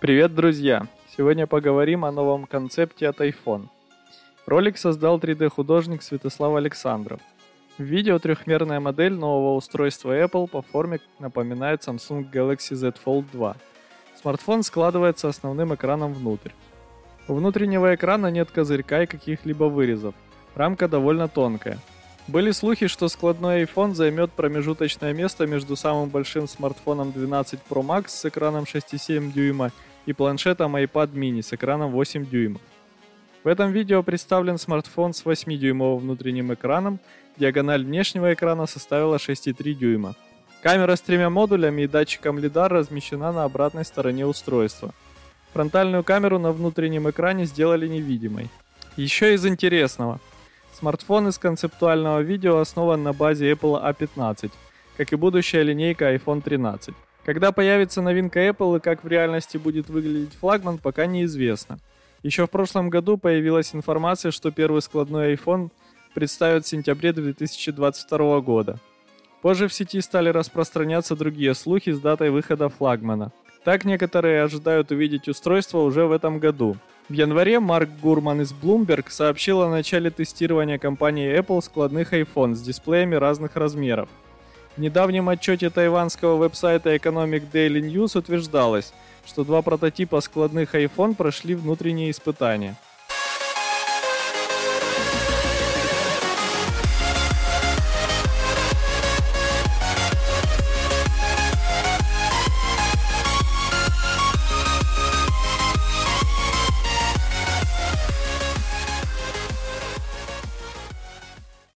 Привет, друзья! Сегодня поговорим о новом концепте от iPhone. Ролик создал 3D-художник Святослав Александров. В видео трехмерная модель нового устройства Apple по форме напоминает Samsung Galaxy Z Fold 2. Смартфон складывается основным экраном внутрь. У внутреннего экрана нет козырька и каких-либо вырезов. Рамка довольно тонкая. Были слухи, что складной iPhone займет промежуточное место между самым большим смартфоном 12 Pro Max с экраном 6,7 дюйма планшетом iPad mini с экраном 8 дюймов. В этом видео представлен смартфон с 8-дюймовым внутренним экраном, диагональ внешнего экрана составила 6,3 дюйма. Камера с тремя модулями и датчиком LiDAR размещена на обратной стороне устройства. Фронтальную камеру на внутреннем экране сделали невидимой. Еще из интересного. Смартфон из концептуального видео основан на базе Apple A15, как и будущая линейка iPhone 13. Когда появится новинка Apple и как в реальности будет выглядеть флагман, пока неизвестно. Еще в прошлом году появилась информация, что первый складной iPhone представят в сентябре 2022 года. Позже в сети стали распространяться другие слухи с датой выхода флагмана. Так некоторые ожидают увидеть устройство уже в этом году. В январе Марк Гурман из Bloomberg сообщил о начале тестирования компании Apple складных iPhone с дисплеями разных размеров. В недавнем отчете тайванского веб-сайта Economic Daily News утверждалось, что два прототипа складных iPhone прошли внутренние испытания –